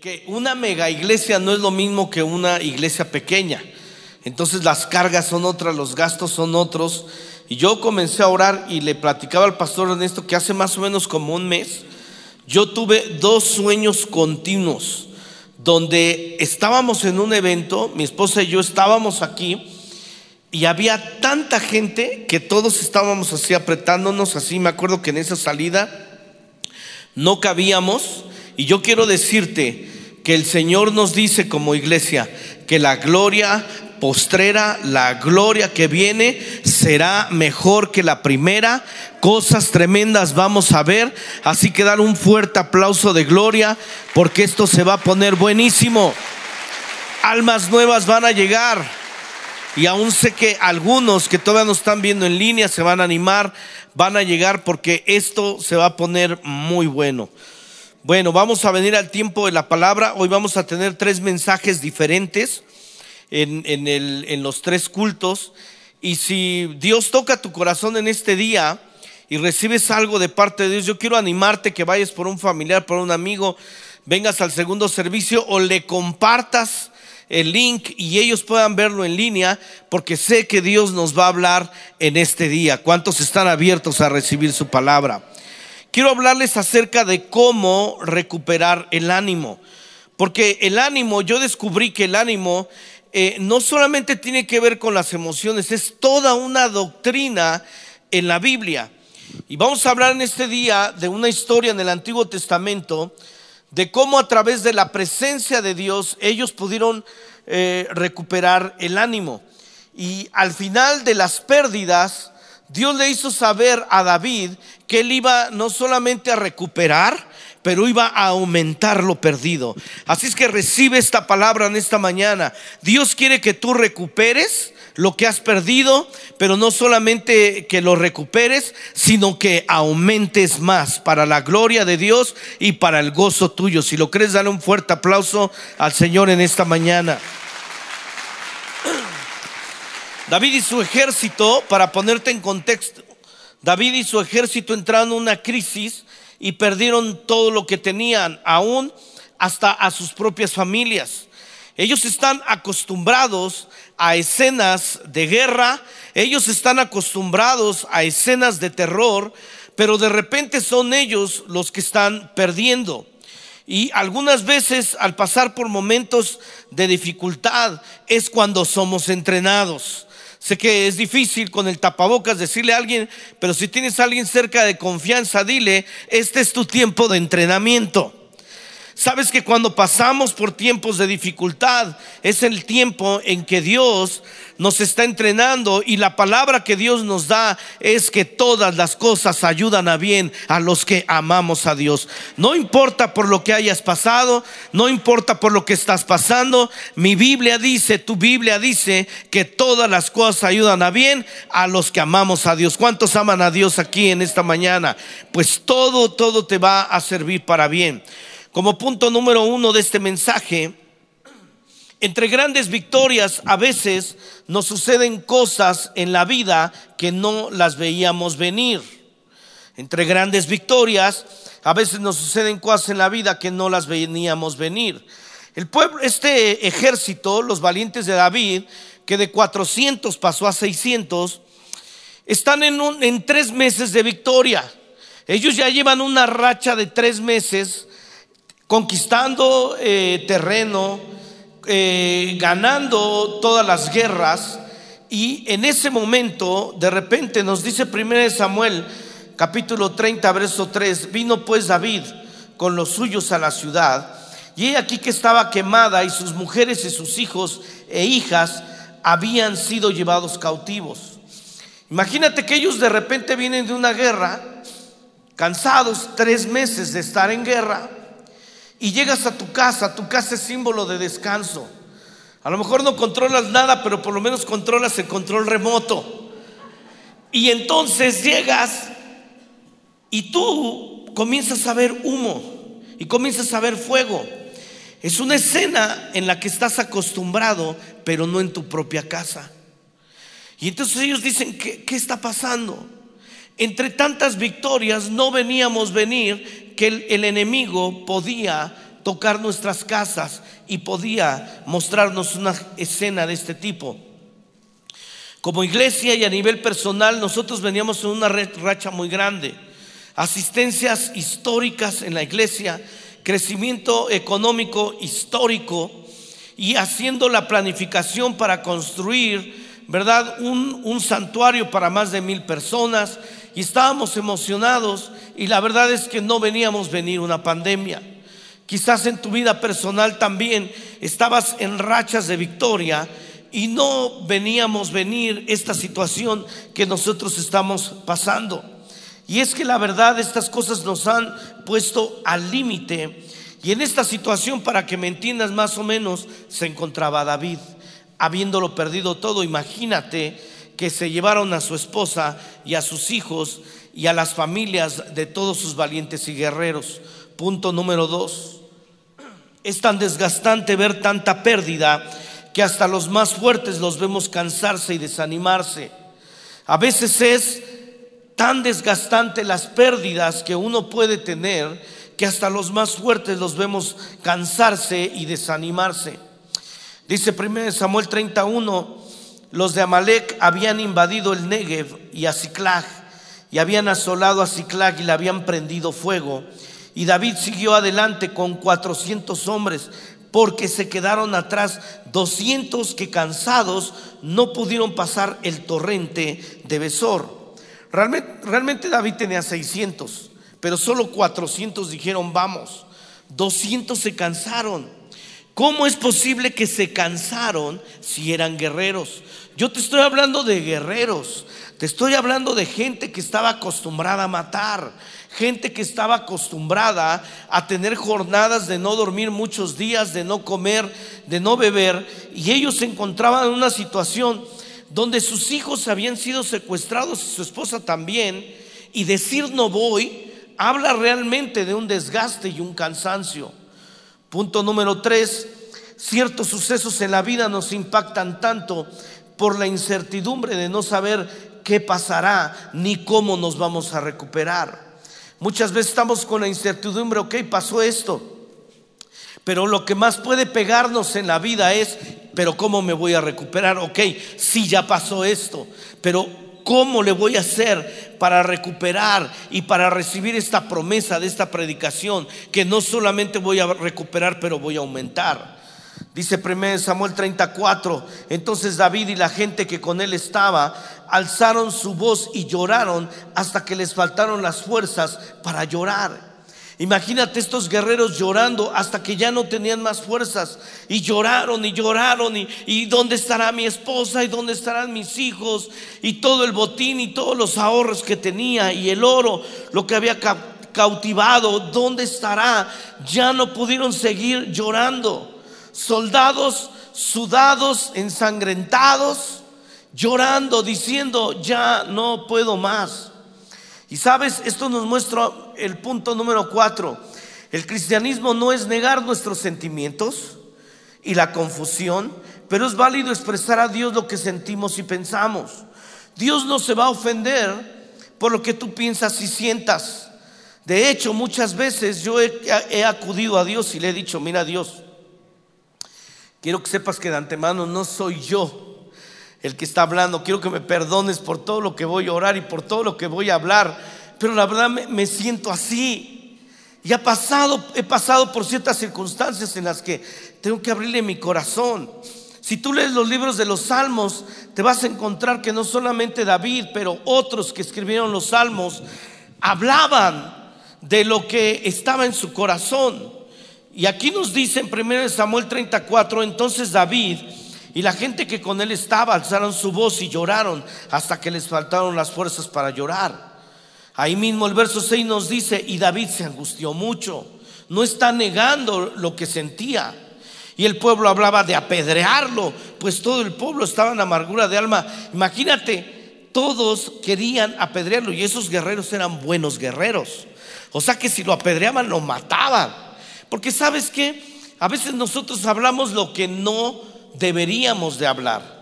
que una mega iglesia no es lo mismo que una iglesia pequeña. Entonces las cargas son otras, los gastos son otros. Y yo comencé a orar y le platicaba al pastor Ernesto que hace más o menos como un mes, yo tuve dos sueños continuos donde estábamos en un evento, mi esposa y yo estábamos aquí y había tanta gente que todos estábamos así apretándonos, así me acuerdo que en esa salida no cabíamos y yo quiero decirte que el Señor nos dice como iglesia que la gloria postrera, la gloria que viene será mejor que la primera. Cosas tremendas vamos a ver. Así que dar un fuerte aplauso de gloria porque esto se va a poner buenísimo. Almas nuevas van a llegar. Y aún sé que algunos que todavía no están viendo en línea se van a animar, van a llegar porque esto se va a poner muy bueno. Bueno, vamos a venir al tiempo de la palabra. Hoy vamos a tener tres mensajes diferentes en, en, los tres cultos. Y si Dios toca tu corazón en este día y recibes algo de parte de Dios, yo quiero animarte que vayas por un familiar, por un amigo, vengas al segundo servicio o le compartas el link y ellos puedan verlo en línea, porque sé que Dios nos va a hablar en este día. ¿Cuántos están abiertos a recibir su palabra? Quiero hablarles acerca de cómo recuperar el ánimo. Porque el ánimo, yo descubrí que el ánimo eh, no solamente tiene que ver con las emociones, es toda una doctrina en la Biblia. Y vamos a hablar en este día de una historia en el Antiguo Testamento, de cómo a través de la presencia de Dios ellos pudieron eh, recuperar el ánimo. Y al final de las pérdidas, Dios le hizo saber a David que él iba no solamente a recuperar, pero iba a aumentar lo perdido. Así es que recibe esta palabra en esta mañana. Dios quiere que tú recuperes lo que has perdido, pero no solamente que lo recuperes, sino que aumentes más para la gloria de Dios y para el gozo tuyo. Si lo crees, dale un fuerte aplauso al Señor en esta mañana. David y su ejército, para ponerte en contexto, David y su ejército entraron en una crisis y perdieron todo lo que tenían, aún hasta a sus propias familias. Ellos están acostumbrados a escenas de guerra, ellos están acostumbrados a escenas de terror, pero de repente son ellos los que están perdiendo. Y algunas veces al pasar por momentos de dificultad es cuando somos entrenados. Sé que es difícil con el tapabocas decirle a alguien, pero si tienes a alguien cerca de confianza, dile, este es tu tiempo de entrenamiento. Sabes que cuando pasamos por tiempos de dificultad es el tiempo en que Dios nos está entrenando y la palabra que Dios nos da es que todas las cosas ayudan a bien a los que amamos a Dios. No importa por lo que hayas pasado, no importa por lo que estás pasando, mi Biblia dice, tu Biblia dice que todas las cosas ayudan a bien a los que amamos a Dios. ¿Cuántos aman a Dios aquí en esta mañana? Pues todo, todo te va a servir para bien. Como punto número uno de este mensaje, entre grandes victorias a veces nos suceden cosas en la vida que no las veíamos venir. Entre grandes victorias a veces nos suceden cosas en la vida que no las veníamos venir. El pueblo, este ejército, los valientes de David, que de 400 pasó a 600, están en, en tres meses de victoria. Ellos ya llevan una racha de tres meses conquistando eh, terreno, eh, ganando todas las guerras. Y en ese momento, de repente, nos dice 1 Samuel, capítulo 30, verso 3, vino pues David con los suyos a la ciudad, y he aquí que estaba quemada y sus mujeres y sus hijos e hijas habían sido llevados cautivos. Imagínate que ellos de repente vienen de una guerra, cansados tres meses de estar en guerra, y llegas a tu casa, tu casa es símbolo de descanso. A lo mejor no controlas nada, pero por lo menos controlas el control remoto. Y entonces llegas y tú comienzas a ver humo y comienzas a ver fuego. Es una escena en la que estás acostumbrado, pero no en tu propia casa. Y entonces ellos dicen, ¿qué, qué está pasando? Entre tantas victorias no veníamos venir que el, enemigo podía tocar nuestras casas y podía mostrarnos una escena de este tipo. Como iglesia y a nivel personal, nosotros veníamos en una racha muy grande. Asistencias históricas en la iglesia, crecimiento económico histórico y haciendo la planificación para construir, ¿verdad? Un, un santuario para más de mil personas y estábamos emocionados y la verdad es que no veníamos venir una pandemia. Quizás en tu vida personal también estabas en rachas de victoria y no veníamos venir esta situación que nosotros estamos pasando. Y es que la verdad estas cosas nos han puesto al límite. Y en esta situación, para que me entiendas más o menos, se encontraba David, habiéndolo perdido todo. Imagínate que se llevaron a su esposa y a sus hijos y a las familias de todos sus valientes y guerreros. Punto número dos. Es tan desgastante ver tanta pérdida que hasta los más fuertes los vemos cansarse y desanimarse. A veces es tan desgastante las pérdidas que uno puede tener que hasta los más fuertes los vemos cansarse y desanimarse. Dice 1 Samuel 31, los de Amalek habían invadido el Negev y a y habían asolado a y le habían prendido fuego. Y David siguió adelante con 400 hombres, porque se quedaron atrás 200 que cansados no pudieron pasar el torrente de Besor. Realmente, realmente David tenía 600, pero solo 400 dijeron vamos. 200 se cansaron. ¿Cómo es posible que se cansaron si eran guerreros? Yo te estoy hablando de guerreros, te estoy hablando de gente que estaba acostumbrada a matar, gente que estaba acostumbrada a tener jornadas de no dormir muchos días, de no comer, de no beber, y ellos se encontraban en una situación donde sus hijos habían sido secuestrados y su esposa también, y decir no voy habla realmente de un desgaste y un cansancio. Punto número tres, ciertos sucesos en la vida nos impactan tanto por la incertidumbre de no saber qué pasará ni cómo nos vamos a recuperar. Muchas veces estamos con la incertidumbre, ok, pasó esto. Pero lo que más puede pegarnos en la vida es, pero ¿cómo me voy a recuperar? Ok, sí, ya pasó esto, pero ¿cómo le voy a hacer para recuperar y para recibir esta promesa de esta predicación? Que no solamente voy a recuperar, pero voy a aumentar. Dice 1 Samuel 34, entonces David y la gente que con él estaba alzaron su voz y lloraron hasta que les faltaron las fuerzas para llorar. Imagínate estos guerreros llorando hasta que ya no tenían más fuerzas y lloraron y lloraron y, y, dónde estará mi esposa y dónde estarán mis hijos y todo el botín y todos los ahorros que tenía y el oro, lo que había cautivado, dónde estará. Ya no pudieron seguir llorando soldados sudados, ensangrentados, llorando, diciendo, ya no puedo más. Y sabes, esto nos muestra el punto número cuatro. El cristianismo no es negar nuestros sentimientos y la confusión, pero es válido expresar a Dios lo que sentimos y pensamos. Dios no se va a ofender por lo que tú piensas y sientas. De hecho, muchas veces yo he, acudido a Dios y le he dicho, mira Dios, Quiero que sepas que de antemano no soy yo el que está hablando. Quiero que me perdones por todo lo que voy a orar y por todo lo que voy a hablar. Pero la verdad me, siento así. Y ha pasado, he pasado por ciertas circunstancias en las que tengo que abrirle mi corazón. Si tú lees los libros de los salmos, te vas a encontrar que no solamente David, pero otros que escribieron los salmos, hablaban de lo que estaba en su corazón. Y aquí nos dice en 1 Samuel 34, entonces David y la gente que con él estaba alzaron su voz y lloraron hasta que les faltaron las fuerzas para llorar. Ahí mismo el verso 6 nos dice, y David se angustió mucho, no está negando lo que sentía. Y el pueblo hablaba de apedrearlo, pues todo el pueblo estaba en amargura de alma. Imagínate, todos querían apedrearlo y esos guerreros eran buenos guerreros. O sea que si lo apedreaban, lo mataban. Porque sabes que a veces nosotros hablamos lo que no deberíamos de hablar.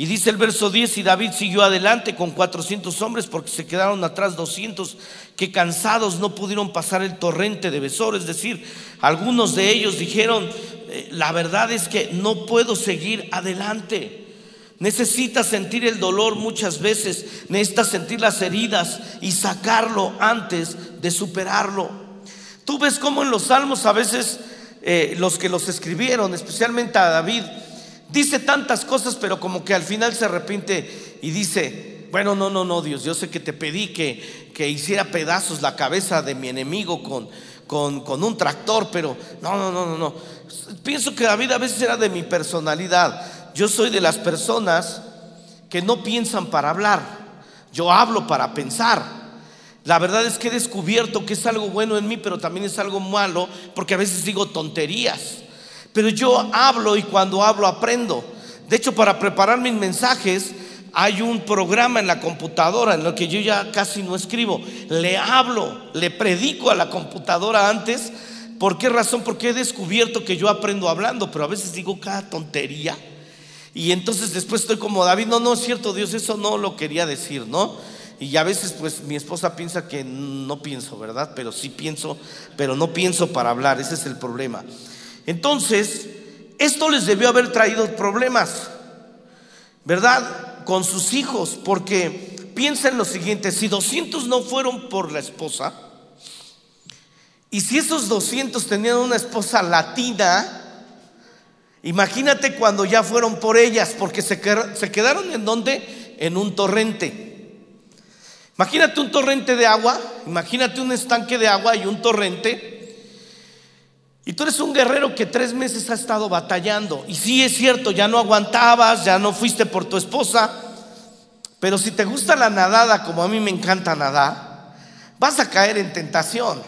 Y dice el verso 10, y David siguió adelante con 400 hombres porque se quedaron atrás 200 que cansados no pudieron pasar el torrente de Besor. Es decir, algunos de ellos dijeron, eh, la verdad es que no puedo seguir adelante. Necesitas sentir el dolor muchas veces, necesitas sentir las heridas y sacarlo antes de superarlo. Tú ves cómo en los salmos a veces eh, los que los escribieron, especialmente a David, dice tantas cosas, pero como que al final se arrepiente y dice, bueno, no, no, no, Dios, yo sé que te pedí que, que hiciera pedazos la cabeza de mi enemigo con, con, con, un tractor, pero no, no, no, no, no. Pienso que David a veces era de mi personalidad. Yo soy de las personas que no piensan para hablar, yo hablo para pensar. La verdad es que he descubierto que es algo bueno en mí, pero también es algo malo, porque a veces digo tonterías. Pero yo hablo y cuando hablo aprendo. De hecho, para preparar mis mensajes hay un programa en la computadora en lo que yo ya casi no escribo. Le hablo, le predico a la computadora antes. ¿Por qué razón? Porque he descubierto que yo aprendo hablando, pero a veces digo cada tontería. Y entonces después estoy como David, no, no es cierto, Dios, eso no lo quería decir, ¿no? Y a veces pues mi esposa piensa que no pienso, ¿verdad? Pero sí pienso, pero no pienso para hablar, ese es el problema. Entonces, esto les debió haber traído problemas, ¿verdad? Con sus hijos, porque piensen lo siguiente, si 200 no fueron por la esposa, y si esos 200 tenían una esposa latina, imagínate cuando ya fueron por ellas, porque se, quedaron en donde? En un torrente. Imagínate un torrente de agua, imagínate un estanque de agua y un torrente. Y tú eres un guerrero que tres meses ha estado batallando. Y sí es cierto, ya no aguantabas, ya no fuiste por tu esposa. Pero si te gusta la nadada, como a mí me encanta nadar, vas a caer en tentación.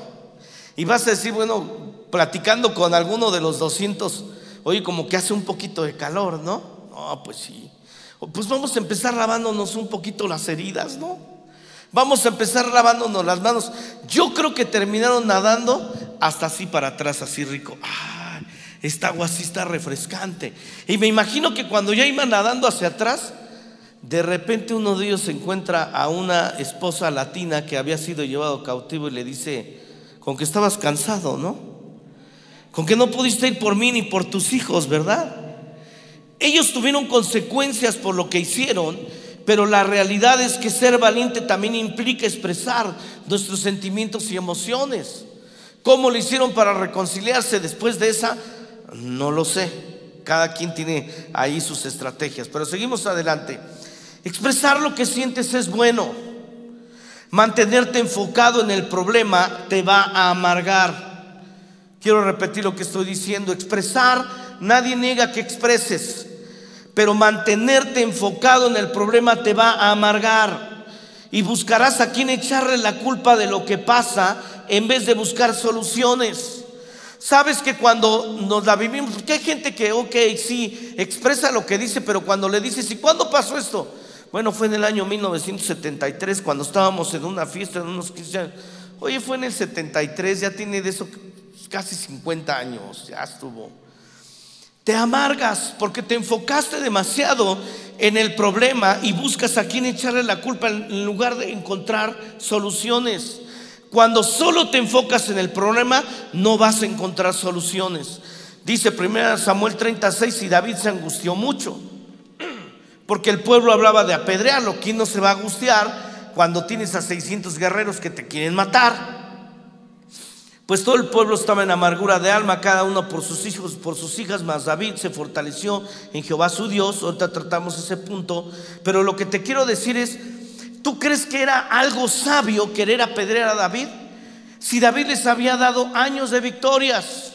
Y vas a decir, bueno, platicando con alguno de los 200, oye, como que hace un poquito de calor, ¿no? No, pues sí. Pues vamos a empezar lavándonos un poquito las heridas, ¿no? Vamos a empezar lavándonos las manos. Yo creo que terminaron nadando hasta así para atrás, así rico. Ah, esta agua sí está refrescante. Y me imagino que cuando ya iban nadando hacia atrás, de repente uno de ellos se encuentra a una esposa latina que había sido llevado cautivo y le dice, con que estabas cansado, ¿no? Con que no pudiste ir por mí ni por tus hijos, ¿verdad? Ellos tuvieron consecuencias por lo que hicieron pero la realidad es que ser valiente también implica expresar nuestros sentimientos y emociones. ¿Cómo lo hicieron para reconciliarse después de esa? No lo sé. Cada quien tiene ahí sus estrategias. Pero seguimos adelante. Expresar lo que sientes es bueno. Mantenerte enfocado en el problema te va a amargar. Quiero repetir lo que estoy diciendo. Expresar, nadie niega que expreses pero mantenerte enfocado en el problema te va a amargar y buscarás a quien echarle la culpa de lo que pasa en vez de buscar soluciones. Sabes que cuando nos la vivimos, porque hay gente que, ok, sí, expresa lo que dice, pero cuando le dices, ¿y cuándo pasó esto? Bueno, fue en el año 1973, cuando estábamos en una fiesta, en unos 15 años. Oye, fue en el 73, ya tiene de eso casi 50 años, ya estuvo. Te amargas porque te enfocaste demasiado en el problema y buscas a quien echarle la culpa en lugar de encontrar soluciones. Cuando solo te enfocas en el problema, no vas a encontrar soluciones. Dice 1 Samuel 36 y David se angustió mucho porque el pueblo hablaba de apedrearlo. ¿Quién no se va a angustiar cuando tienes a 600 guerreros que te quieren matar? Pues todo el pueblo estaba en amargura de alma, cada uno por sus hijos, por sus hijas, mas David se fortaleció en Jehová su Dios. Ahorita tratamos ese punto. Pero lo que te quiero decir es, ¿tú crees que era algo sabio querer apedrear a David? Si David les había dado años de victorias.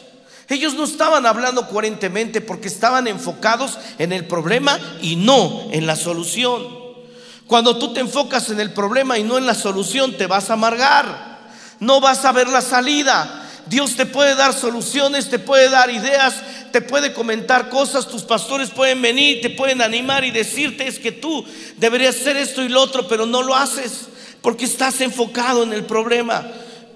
Ellos no estaban hablando coherentemente porque estaban enfocados en el problema y no en la solución. Cuando tú te enfocas en el problema y no en la solución, te vas a amargar no vas a ver la salida. Dios te puede dar soluciones, te puede dar ideas, te puede comentar cosas, tus pastores pueden venir, te pueden animar y decirte es que tú deberías hacer esto y lo otro, pero no lo haces porque estás enfocado en el problema.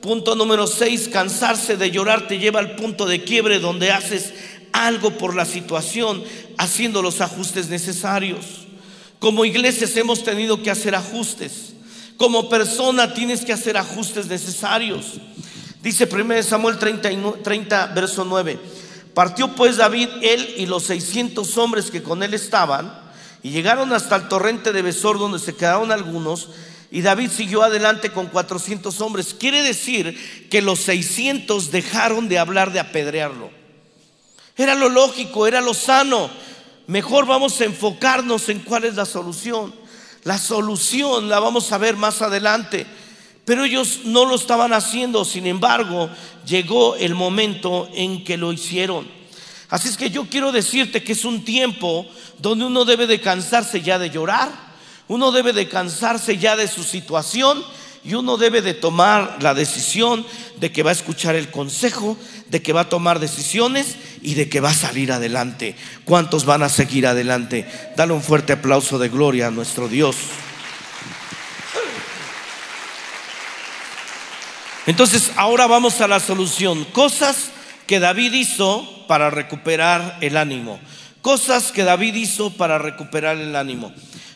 Punto número 6, cansarse de llorar te lleva al punto de quiebre donde haces algo por la situación, haciendo los ajustes necesarios. Como iglesias hemos tenido que hacer ajustes. Como persona tienes que hacer ajustes necesarios. Dice 1 Samuel 30, 30, verso 9. Partió pues David, él y los 600 hombres que con él estaban, y llegaron hasta el torrente de Besor, donde se quedaron algunos, y David siguió adelante con 400 hombres. Quiere decir que los 600 dejaron de hablar de apedrearlo. Era lo lógico, era lo sano. Mejor vamos a enfocarnos en cuál es la solución. La solución la vamos a ver más adelante. Pero ellos no lo estaban haciendo, sin embargo, llegó el momento en que lo hicieron. Así es que yo quiero decirte que es un tiempo donde uno debe de cansarse ya de llorar, uno debe de cansarse ya de su situación y uno debe de tomar la decisión de que va a escuchar el consejo, de que va a tomar decisiones y de que va a salir adelante. ¿Cuántos van a seguir adelante? Dale un fuerte aplauso de gloria a nuestro Dios. Entonces, ahora vamos a la solución. Cosas que David hizo para recuperar el ánimo. Cosas que David hizo para recuperar el ánimo.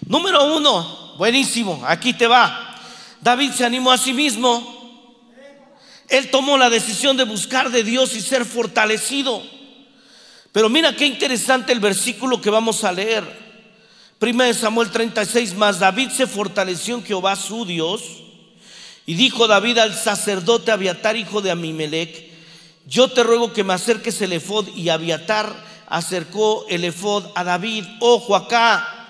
Número uno, buenísimo, aquí te va. David se animó a sí mismo. Él tomó la decisión de buscar de Dios y ser fortalecido. Pero mira qué interesante el versículo que vamos a leer. Primera de Samuel 36 más, David se fortaleció en Jehová su Dios y dijo David al sacerdote Abiatar, hijo de Amimelech, yo te ruego que me acerques el efod. Y Abiatar acercó el efod a David. Ojo acá,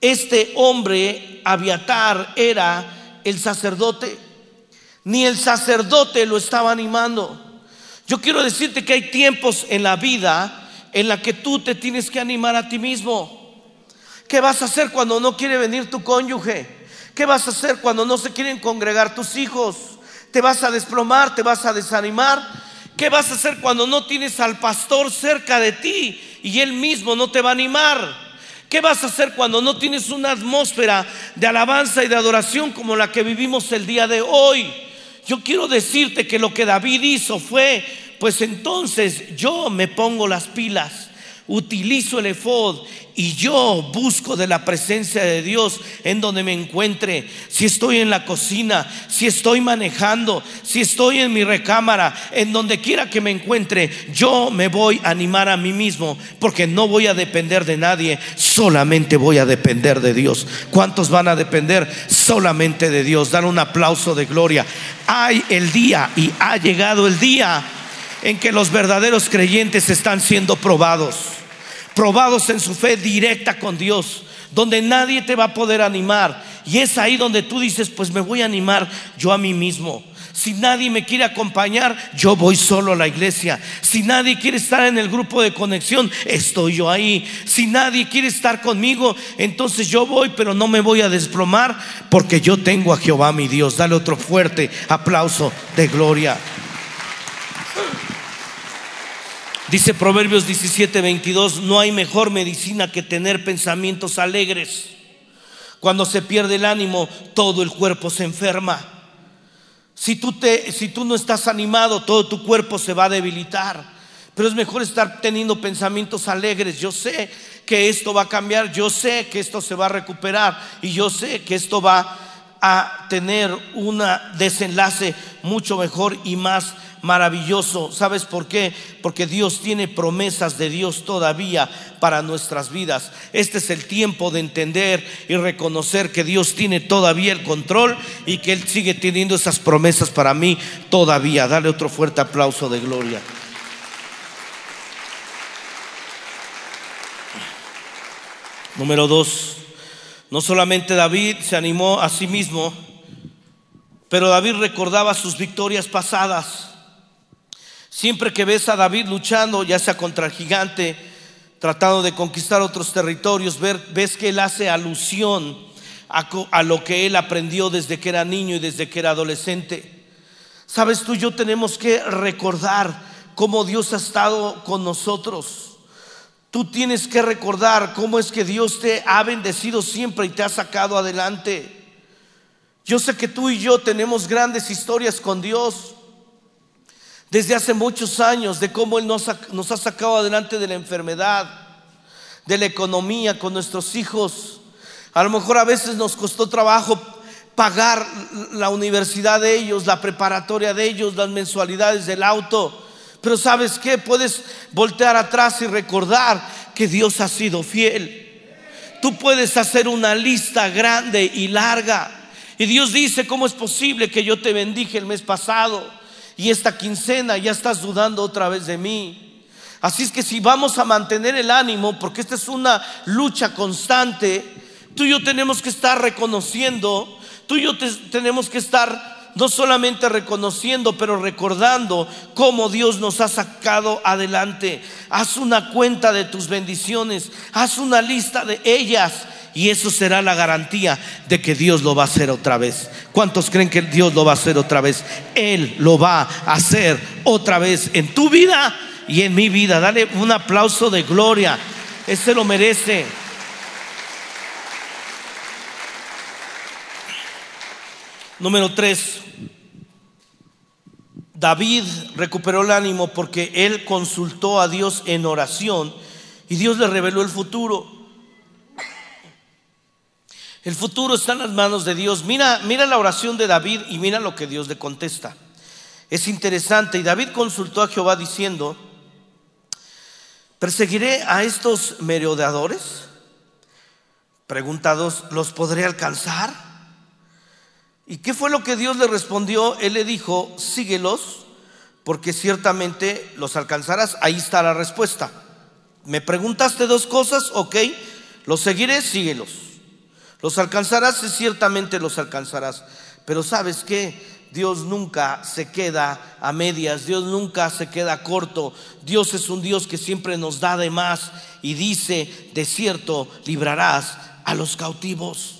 este hombre, Abiatar, era el sacerdote. Ni el sacerdote lo estaba animando. Yo quiero decirte que hay tiempos en la vida en la que tú te tienes que animar a ti mismo. ¿Qué vas a hacer cuando no quiere venir tu cónyuge? ¿Qué vas a hacer cuando no se quieren congregar tus hijos? ¿Te vas a desplomar? ¿Te vas a desanimar? ¿Qué vas a hacer cuando no tienes al pastor cerca de ti y él mismo no te va a animar? ¿Qué vas a hacer cuando no tienes una atmósfera de alabanza y de adoración como la que vivimos el día de hoy? Yo quiero decirte que lo que David hizo fue, pues entonces yo me pongo las pilas utilizo el efod y yo busco de la presencia de Dios en donde me encuentre. Si estoy en la cocina, si estoy manejando, si estoy en mi recámara, en donde quiera que me encuentre, yo me voy a animar a mí mismo porque no voy a depender de nadie, solamente voy a depender de Dios. ¿Cuántos van a depender? Solamente de Dios. Dar un aplauso de gloria. Hay el día y ha llegado el día en que los verdaderos creyentes están siendo probados probados en su fe directa con Dios, donde nadie te va a poder animar. Y es ahí donde tú dices, pues me voy a animar yo a mí mismo. Si nadie me quiere acompañar, yo voy solo a la iglesia. Si nadie quiere estar en el grupo de conexión, estoy yo ahí. Si nadie quiere estar conmigo, entonces yo voy, pero no me voy a desplomar porque yo tengo a Jehová mi Dios. Dale otro fuerte aplauso de gloria. Dice Proverbios 17, 22, no hay mejor medicina que tener pensamientos alegres. Cuando se pierde el ánimo, todo el cuerpo se enferma. Si tú, te, si tú no estás animado, todo tu cuerpo se va a debilitar. Pero es mejor estar teniendo pensamientos alegres. Yo sé que esto va a cambiar, yo sé que esto se va a recuperar y yo sé que esto va a tener un desenlace mucho mejor y más maravilloso. ¿Sabes por qué? Porque Dios tiene promesas de Dios todavía para nuestras vidas. Este es el tiempo de entender y reconocer que Dios tiene todavía el control y que Él sigue teniendo esas promesas para mí todavía. Dale otro fuerte aplauso de gloria. Número dos, no solamente David se animó a sí mismo, pero David recordaba sus victorias pasadas. Siempre que ves a David luchando, ya sea contra el gigante, tratando de conquistar otros territorios, ves que él hace alusión a, lo que él aprendió desde que era niño y desde que era adolescente. Sabes tú, yo tenemos que recordar cómo Dios ha estado con nosotros. Tú tienes que recordar cómo es que Dios te ha bendecido siempre y te ha sacado adelante. Yo sé que tú y yo tenemos grandes historias con Dios desde hace muchos años de cómo Él nos ha, sacado adelante de la enfermedad, de la economía con nuestros hijos, A lo mejor a veces nos costó trabajo pagar la universidad de ellos, la preparatoria de ellos, las mensualidades del auto. Pero sabes qué, puedes voltear atrás y recordar que Dios ha sido fiel. Tú puedes hacer una lista grande y larga. Y Dios dice, ¿cómo es posible que yo te bendije el mes pasado y esta quincena ya estás dudando otra vez de mí? Así es que si vamos a mantener el ánimo, porque esta es una lucha constante, tú y yo tenemos que estar reconociendo, tú y yo tenemos que estar no solamente reconociendo, pero recordando cómo Dios nos ha sacado adelante. Haz una cuenta de tus bendiciones, haz una lista de ellas. Y eso será la garantía de que Dios lo va a hacer otra vez. ¿Cuántos creen que Dios lo va a hacer otra vez? Él lo va a hacer otra vez en tu vida y en mi vida. Dale un aplauso de gloria. Ese lo merece. Número tres, David recuperó el ánimo porque él consultó a Dios en oración y Dios le reveló el futuro. El futuro está en las manos de Dios. Mira, mira la oración de David y mira lo que Dios le contesta. Es interesante. Y David consultó a Jehová diciendo, ¿perseguiré a estos merodeadores? Preguntados, ¿los podré alcanzar? ¿Y qué fue lo que Dios le respondió? Él le dijo, síguelos, porque ciertamente los alcanzarás. Ahí está la respuesta. Me preguntaste dos cosas, ok, los seguiré, síguelos. Los alcanzarás, ciertamente los alcanzarás. Pero sabes qué? Dios nunca se queda a medias, Dios nunca se queda corto. Dios es un Dios que siempre nos da de más y dice, de cierto, librarás a los cautivos.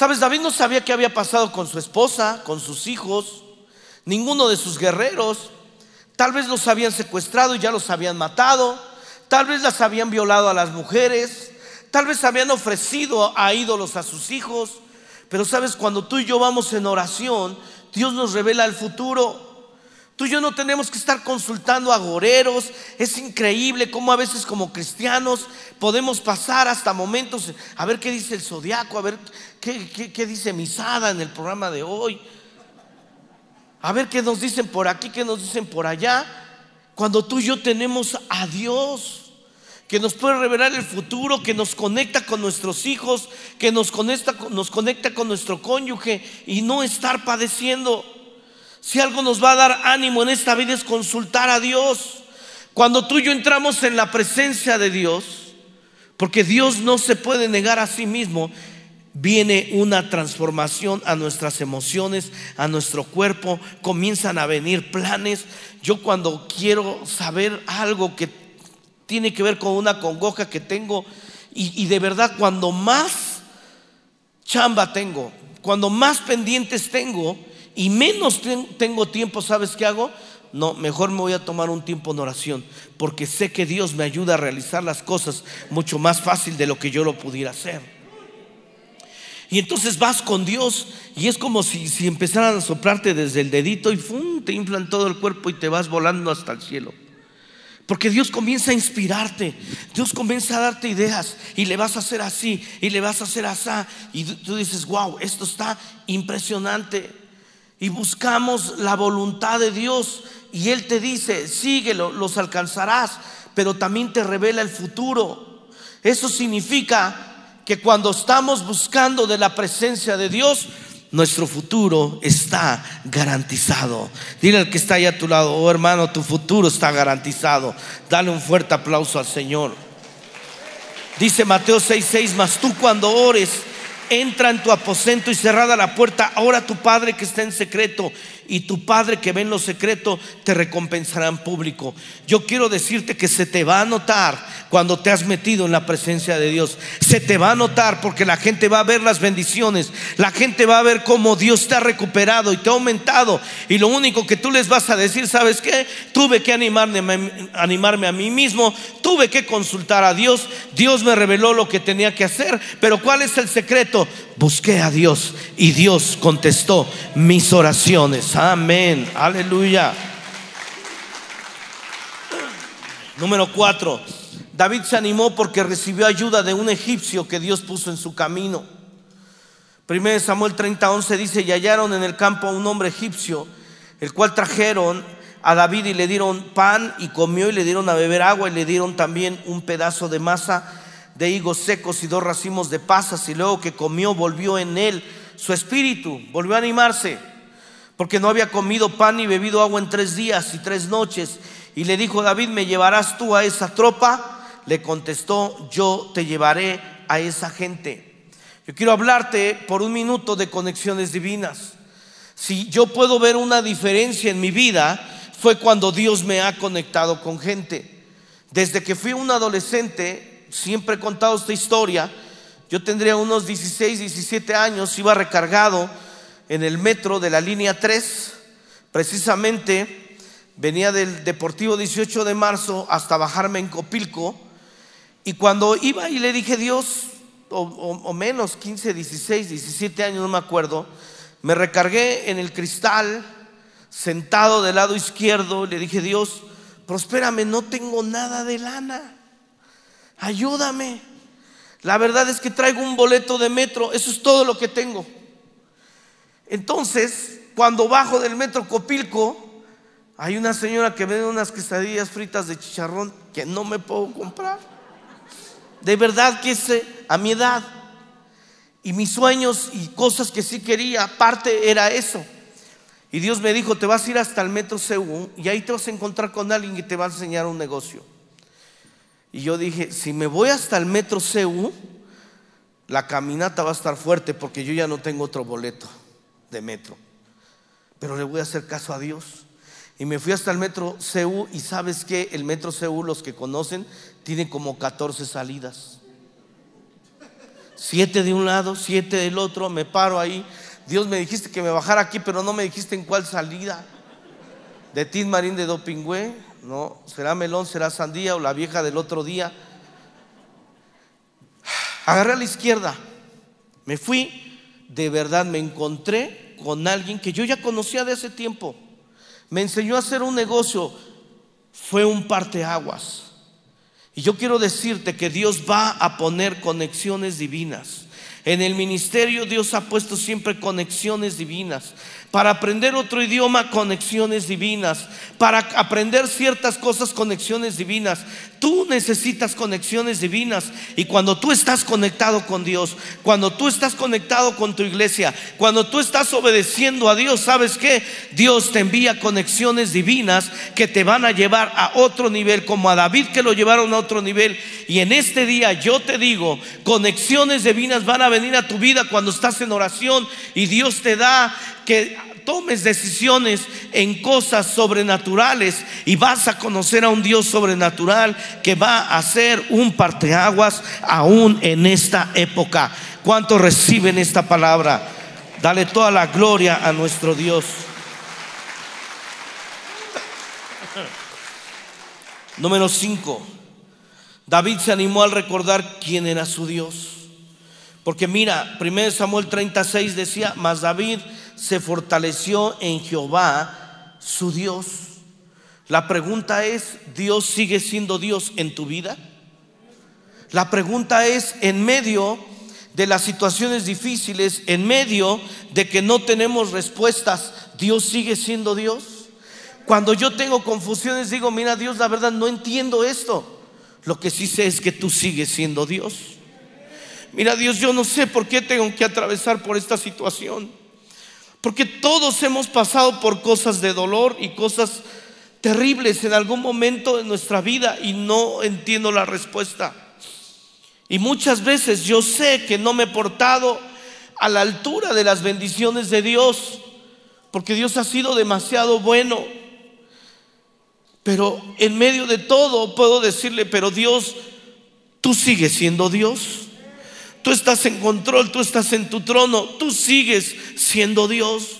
Sabes, David no sabía qué había pasado con su esposa, con sus hijos, ninguno de sus guerreros. Tal vez los habían secuestrado y ya los habían matado. Tal vez las habían violado a las mujeres. Tal vez habían ofrecido a ídolos a sus hijos. Pero sabes, cuando tú y yo vamos en oración, Dios nos revela el futuro. Tú y yo no tenemos que estar consultando a goreros. Es increíble cómo a veces como cristianos podemos pasar hasta momentos a ver qué dice el zodiaco, a ver qué, qué dice Misada en el programa de hoy. A ver qué nos dicen por aquí, qué nos dicen por allá. Cuando tú y yo tenemos a Dios que nos puede revelar el futuro, que nos conecta con nuestros hijos, que nos conecta, nos conecta con nuestro cónyuge y no estar padeciendo. Si algo nos va a dar ánimo en esta vida es consultar a Dios. Cuando tú y yo entramos en la presencia de Dios, porque Dios no se puede negar a sí mismo, viene una transformación a nuestras emociones, a nuestro cuerpo, comienzan a venir planes. Yo cuando quiero saber algo que tiene que ver con una congoja que tengo, y, y de verdad cuando más chamba tengo, cuando más pendientes tengo, y menos tengo tiempo, ¿sabes qué hago? No, mejor me voy a tomar un tiempo en oración, porque sé que Dios me ayuda a realizar las cosas mucho más fácil de lo que yo lo pudiera hacer. Y entonces vas con Dios y es como si, empezaran a soplarte desde el dedito y ¡fum! te inflan todo el cuerpo y te vas volando hasta el cielo. Porque Dios comienza a inspirarte, Dios comienza a darte ideas y le vas a hacer así y le vas a hacer así. Y tú dices, wow, esto está impresionante y buscamos la voluntad de Dios y Él te dice, síguelo, los alcanzarás, pero también te revela el futuro. Eso significa que cuando estamos buscando de la presencia de Dios, nuestro futuro está garantizado. Dile al que está ahí a tu lado, oh hermano, tu futuro está garantizado. Dale un fuerte aplauso al Señor. Dice Mateo 6:6, mas tú cuando ores, entra en tu aposento y cerrada la puerta, ahora tu Padre que está en secreto y tu Padre que ve en lo secreto te recompensará en público. Yo quiero decirte que se te va a notar cuando te has metido en la presencia de Dios. Se te va a notar porque la gente va a ver las bendiciones, la gente va a ver cómo Dios te ha recuperado y te ha aumentado. Y lo único que tú les vas a decir, ¿sabes qué? Tuve que animarme, animarme a mí mismo, tuve que consultar a Dios, Dios me reveló lo que tenía que hacer, pero ¿cuál es el secreto? Busqué a Dios y Dios contestó mis oraciones. Amén. Aleluya. Número cuatro. David se animó porque recibió ayuda de un egipcio que Dios puso en su camino. 1 Samuel 30:11 dice, y hallaron en el campo a un hombre egipcio, el cual trajeron a David y le dieron pan y comió y le dieron a beber agua y le dieron también un pedazo de masa de higos secos y dos racimos de pasas y luego que comió volvió en él su espíritu, volvió a animarse porque no había comido pan ni bebido agua en tres días y tres noches y le dijo David, ¿me llevarás tú a esa tropa? Le contestó, yo te llevaré a esa gente. Yo quiero hablarte por un minuto de conexiones divinas. Si yo puedo ver una diferencia en mi vida, fue cuando Dios me ha conectado con gente. Desde que fui un adolescente, siempre he contado esta historia, yo tendría unos 16, 17 años, iba recargado en el metro de la línea 3, precisamente venía del Deportivo 18 de marzo hasta bajarme en Copilco, y cuando iba y le dije Dios, o, o menos 15, 16, 17 años, no me acuerdo, me recargué en el cristal sentado del lado izquierdo, le dije, Dios, prospérame, no tengo nada de lana, ayúdame. La verdad es que traigo un boleto de metro, eso es todo lo que tengo. Entonces, cuando bajo del metro Copilco, hay una señora que vende unas quesadillas fritas de chicharrón que no me puedo comprar. De verdad que es a mi edad. Y mis sueños y cosas que sí quería, parte era eso. Y Dios me dijo, te vas a ir hasta el metro CU y ahí te vas a encontrar con alguien que te va a enseñar un negocio. Y yo dije, si me voy hasta el metro CU, la caminata va a estar fuerte porque yo ya no tengo otro boleto de metro. Pero le voy a hacer caso a Dios. Y me fui hasta el metro CU y sabes que el metro CU, los que conocen, tiene como 14 salidas. Siete de un lado, siete del otro, me paro ahí, Dios me dijiste que me bajara aquí, pero no me dijiste en cuál salida. De Tin Marín de Dopingüe, no, será melón, será sandía o la vieja del otro día. Agarré a la izquierda, me fui, de verdad me encontré con alguien que yo ya conocía de ese tiempo. Me enseñó a hacer un negocio, fue un parteaguas. Y yo quiero decirte que Dios va a poner conexiones divinas. En el ministerio Dios ha puesto siempre conexiones divinas. Para aprender otro idioma, conexiones divinas. Para aprender ciertas cosas, conexiones divinas. Tú necesitas conexiones divinas. Y cuando tú estás conectado con Dios, cuando tú estás conectado con tu iglesia, cuando tú estás obedeciendo a Dios, ¿sabes qué? Dios te envía conexiones divinas que te van a llevar a otro nivel, como a David que lo llevaron a otro nivel. Y en este día yo te digo, conexiones divinas van a venir a tu vida cuando estás en oración y Dios te da que tomes decisiones en cosas sobrenaturales y vas a conocer a un Dios sobrenatural que va a ser un parteaguas aún en esta época. ¿Cuántos reciben esta palabra? Dale toda la gloria a nuestro Dios. Número 5. David se animó al recordar quién era su Dios. Porque mira, 1 Samuel 36 decía, mas David se fortaleció en Jehová, su Dios. La pregunta es, ¿Dios sigue siendo Dios en tu vida? La pregunta es, en medio de las situaciones difíciles, en medio de que no tenemos respuestas, ¿Dios sigue siendo Dios? Cuando yo tengo confusiones, digo, mira Dios, la verdad no entiendo esto. Lo que sí sé es que tú sigues siendo Dios. Mira Dios, yo no sé por qué tengo que atravesar por esta situación. Porque todos hemos pasado por cosas de dolor y cosas terribles en algún momento de nuestra vida y no entiendo la respuesta. Y muchas veces yo sé que no me he portado a la altura de las bendiciones de Dios, porque Dios ha sido demasiado bueno. Pero en medio de todo puedo decirle, pero Dios, tú sigues siendo Dios. Tú estás en control, tú estás en tu trono, tú sigues siendo Dios.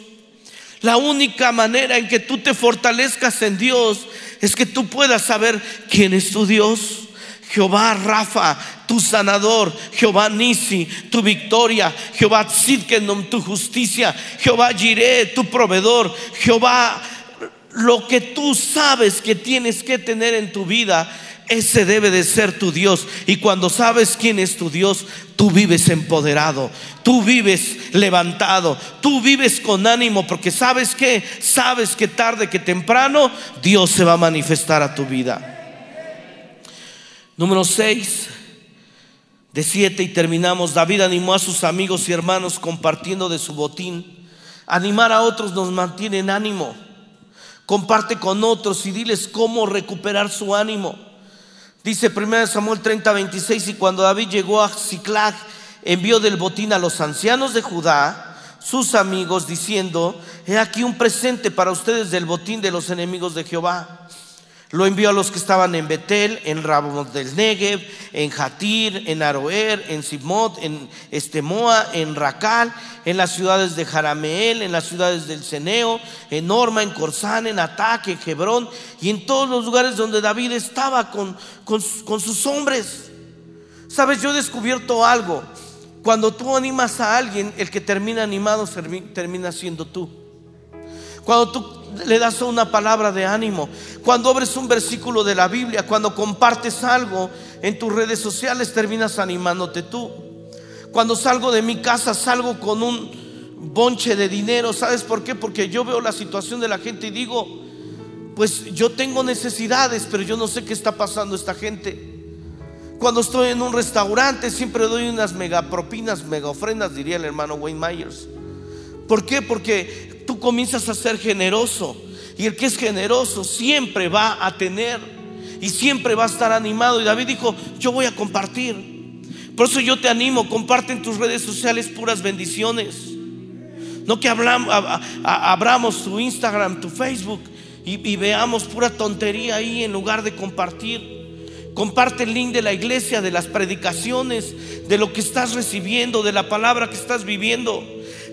La única manera en que tú te fortalezcas en Dios es que tú puedas saber quién es tu Dios. Jehová Rafa, tu sanador, Jehová Nisi, tu victoria, Jehová Tzidkenom, tu justicia, Jehová Jireh, tu proveedor, Jehová, lo que tú sabes que tienes que tener en tu vida Ese debe de ser tu Dios. Y cuando sabes quién es tu Dios, tú vives empoderado, tú vives levantado, tú vives con ánimo, porque sabes que, sabes que tarde que temprano Dios se va a manifestar a tu vida. Número 6 de 7 y terminamos. David animó a sus amigos y hermanos compartiendo de su botín. Animar a otros nos mantiene en ánimo. Comparte con otros y diles cómo recuperar su ánimo. Dice 1 Samuel 30, 26, y cuando David llegó a Ziklag, envió del botín a los ancianos de Judá, sus amigos, diciendo, he aquí un presente para ustedes del botín de los enemigos de Jehová. Lo envió a los que estaban en Betel, en Rabot del Negev, en Jatir, en Aroer, en Simot, en Estemoa, en Racal, en las ciudades de Jarameel, en las ciudades del Ceneo, en Norma, en Corsán, en Ataque, en Hebrón y en todos los lugares donde David estaba con, con, con sus hombres. Sabes, yo he descubierto algo. Cuando tú animas a alguien, el que termina animado termina siendo tú. Cuando tú le das una palabra de ánimo, cuando abres un versículo de la Biblia, cuando compartes algo en tus redes sociales, terminas animándote tú. Cuando salgo de mi casa, salgo con un bonche de dinero. ¿Sabes por qué? Porque yo veo la situación de la gente y digo, pues yo tengo necesidades, pero yo no sé qué está pasando esta gente. Cuando estoy en un restaurante, siempre doy unas mega propinas, mega ofrendas, diría el hermano Wayne Myers. ¿Por qué? Porque tú comienzas a ser generoso. Y el que es generoso siempre va a tener y siempre va a estar animado. Y David dijo, yo voy a compartir. Por eso yo te animo, comparte en tus redes sociales puras bendiciones. No que hablamos, abramos tu Instagram, tu Facebook y, y veamos pura tontería ahí en lugar de compartir. Comparte el link de la iglesia, de las predicaciones, de lo que estás recibiendo, de la palabra que estás viviendo.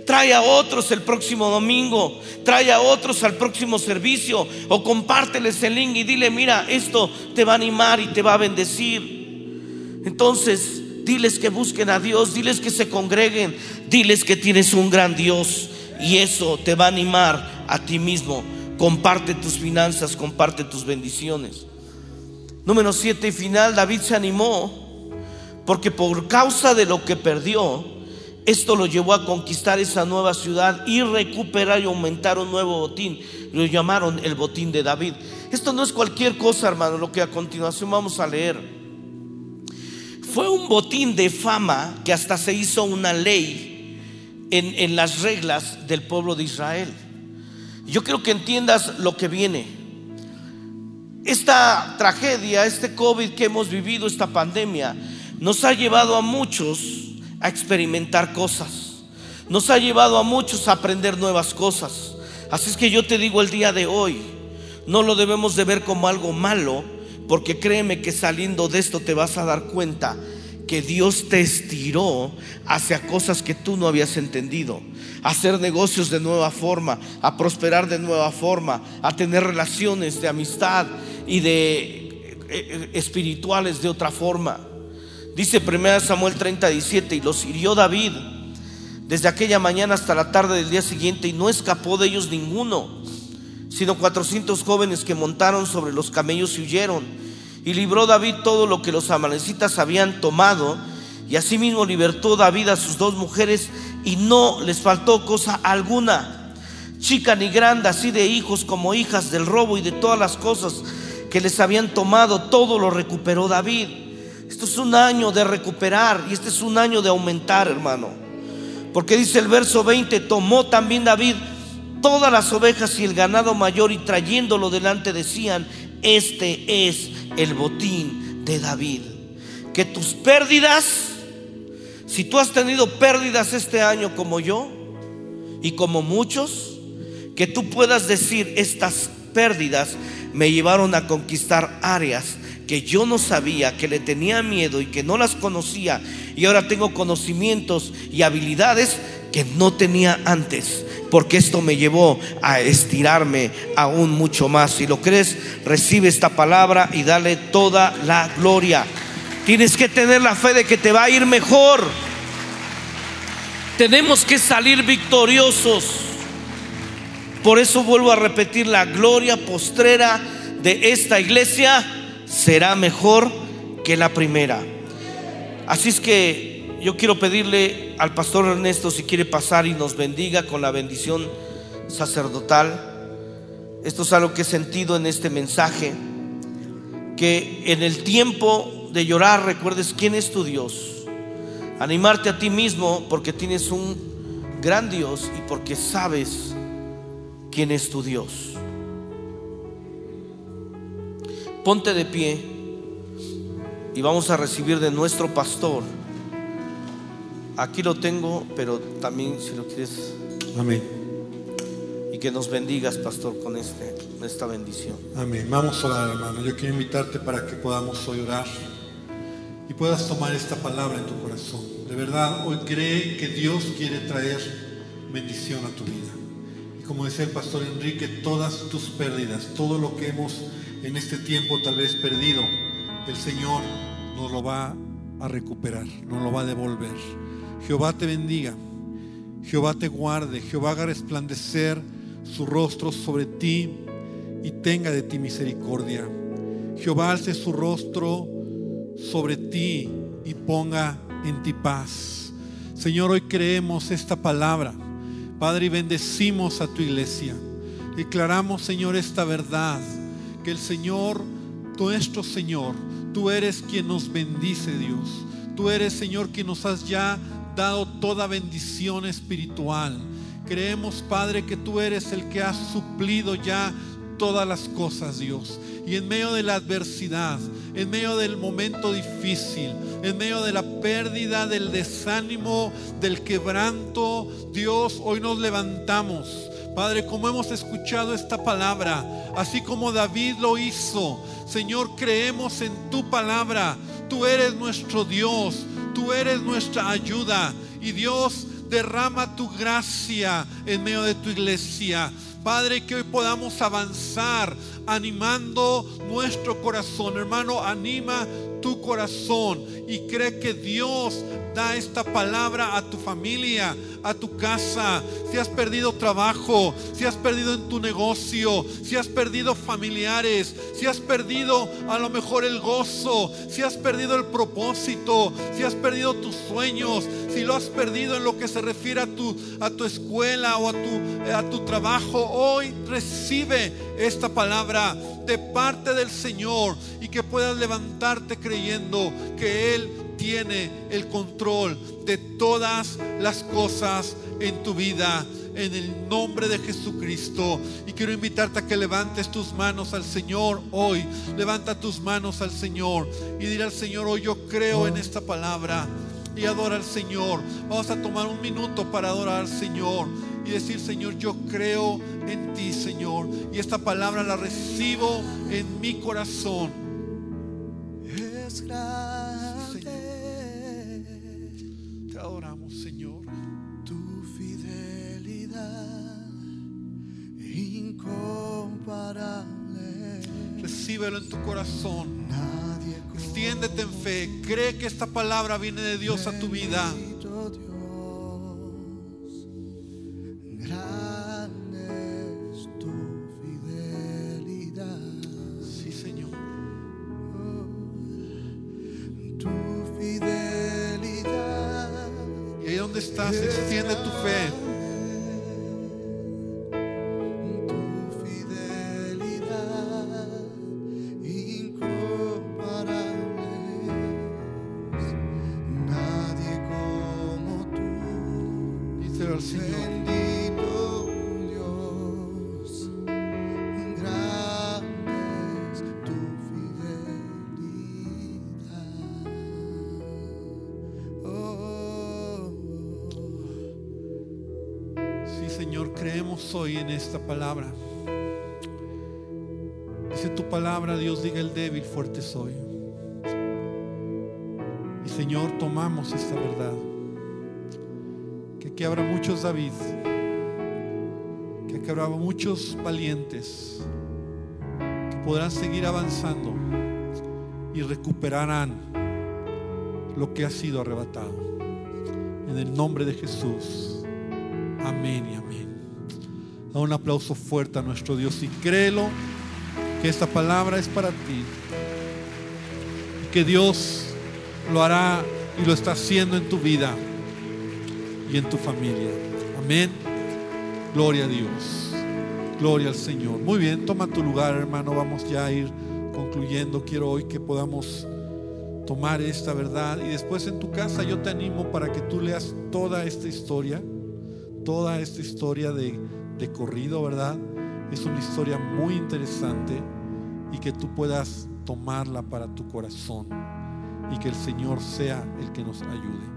Trae a otros el próximo domingo, trae a otros al próximo servicio o compárteles el link y dile, mira, esto te va a animar y te va a bendecir. Entonces, diles que busquen a Dios, diles que se congreguen, diles que tienes un gran Dios y eso te va a animar a ti mismo. Comparte tus finanzas, comparte tus bendiciones. Número siete y final, David se animó porque por causa de lo que perdió, esto lo llevó a conquistar esa nueva ciudad y recuperar y aumentar un nuevo botín. Lo llamaron el botín de David. Esto no es cualquier cosa, hermano, lo que a continuación vamos a leer. Fue un botín de fama que hasta se hizo una ley en, en las reglas del pueblo de Israel. Yo quiero que entiendas lo que viene. Esta tragedia, este COVID que hemos vivido, esta pandemia, nos ha llevado a muchos a experimentar cosas. Nos ha llevado a muchos a aprender nuevas cosas. Así es que yo te digo el día de hoy, no lo debemos de ver como algo malo, porque créeme que saliendo de esto te vas a dar cuenta que Dios te estiró hacia cosas que tú no habías entendido, a hacer negocios de nueva forma, a prosperar de nueva forma, a tener relaciones de amistad y de eh, eh, espirituales de otra forma. Dice 1 Samuel 30, 17, y los hirió David desde aquella mañana hasta la tarde del día siguiente, y no escapó de ellos ninguno, sino 400 jóvenes que montaron sobre los camellos y huyeron. Y libró David todo lo que los amalecitas habían tomado, y asimismo libertó David a sus dos mujeres, y no les faltó cosa alguna, chica ni grande, así de hijos como hijas del robo y de todas las cosas que les habían tomado, todo lo recuperó David. Esto es un año de recuperar y este es un año de aumentar, hermano. Porque dice el verso 20, tomó también David todas las ovejas y el ganado mayor y trayéndolo delante decían, este es el botín de David. Que tus pérdidas, si tú has tenido pérdidas este año como yo y como muchos, que tú puedas decir, estas pérdidas me llevaron a conquistar áreas que yo no sabía, que le tenía miedo y que no las conocía, y ahora tengo conocimientos y habilidades que no tenía antes, porque esto me llevó a estirarme aún mucho más. Si lo crees, recibe esta palabra y dale toda la gloria. Tienes que tener la fe de que te va a ir mejor. Tenemos que salir victoriosos. Por eso vuelvo a repetir, la gloria postrera de esta iglesia será mejor que la primera. Así es que yo quiero pedirle al pastor Ernesto si quiere pasar y nos bendiga con la bendición sacerdotal. Esto es algo que he sentido en este mensaje, que en el tiempo de llorar recuerdes quién es tu Dios. Animarte a ti mismo porque tienes un gran Dios y porque sabes quién es tu Dios. Ponte de pie y vamos a recibir de nuestro pastor. Aquí lo tengo, pero también si lo quieres. Amén. Y que nos bendigas, pastor, con este, esta bendición. Amén. Vamos a orar, hermano. Yo quiero invitarte para que podamos hoy orar y puedas tomar esta palabra en tu corazón. De verdad, hoy cree que Dios quiere traer bendición a tu vida. Y como decía el pastor Enrique, todas tus pérdidas, todo lo que hemos en este tiempo tal vez perdido, el Señor nos lo va a recuperar, nos lo va a devolver. Jehová te bendiga, Jehová te guarde, Jehová haga resplandecer su rostro sobre ti y tenga de ti misericordia. Jehová alce su rostro sobre ti y ponga en ti paz. Señor, hoy creemos esta palabra. Padre, y bendecimos a tu iglesia. Declaramos, Señor, esta verdad, que el Señor, nuestro Señor, tú eres quien nos bendice, Dios. Tú eres, Señor, quien nos has ya dado toda bendición espiritual. Creemos, Padre, que tú eres el que has suplido ya todas las cosas, Dios. Y en medio de la adversidad, en medio del momento difícil, en medio de la pérdida, del desánimo, del quebranto, Dios, hoy nos levantamos. Padre, como hemos escuchado esta palabra, así como David lo hizo, Señor, creemos en tu palabra. Tú eres nuestro Dios, tú eres nuestra ayuda. Y Dios derrama tu gracia en medio de tu iglesia. Padre, que hoy podamos avanzar animando nuestro corazón. Hermano, anima tu corazón y cree que Dios da esta palabra a tu familia, a tu casa. Si has perdido trabajo, si has perdido en tu negocio, si has perdido familiares, si has perdido a lo mejor el gozo, si has perdido el propósito, si has perdido tus sueños, si lo has perdido en lo que se refiere a tu, a tu escuela o a tu, a tu trabajo, hoy recibe esta palabra de parte del Señor y que puedas levantarte creyendo que Él tiene el control de todas las cosas en tu vida. En el nombre de Jesucristo. Y quiero invitarte a que levantes tus manos al Señor hoy. Levanta tus manos al Señor. Y dirá al Señor, hoy yo creo en esta palabra. Y adora al Señor. Vamos a tomar un minuto para adorar al Señor. Y decir, Señor, yo creo en ti, Señor. Y esta palabra la recibo en mi corazón. Es Recíbelo en tu corazón. Extiéndete en fe. Cree que esta palabra viene de Dios a tu vida. Señor, creemos hoy en esta palabra. Dice tu palabra, Dios diga el débil, fuerte soy. Y Señor, tomamos esta verdad. Que aquí habrá muchos David. Que aquí habrá muchos valientes. Que podrán seguir avanzando y recuperarán lo que ha sido arrebatado. En el nombre de Jesús. Amén y amén. Da un aplauso fuerte a nuestro Dios y créelo que esta palabra es para ti. y que Dios lo hará y lo está haciendo en tu vida y en tu familia. Amén. Gloria a Dios. Gloria al Señor. Muy bien, toma tu lugar, hermano. Vamos ya a ir concluyendo. Quiero hoy que podamos tomar esta verdad y después en tu casa yo te animo para que tú leas toda esta historia, toda esta historia de, de corrido, ¿verdad? Es una historia muy interesante y que tú puedas tomarla para tu corazón y que el Señor sea el que nos ayude.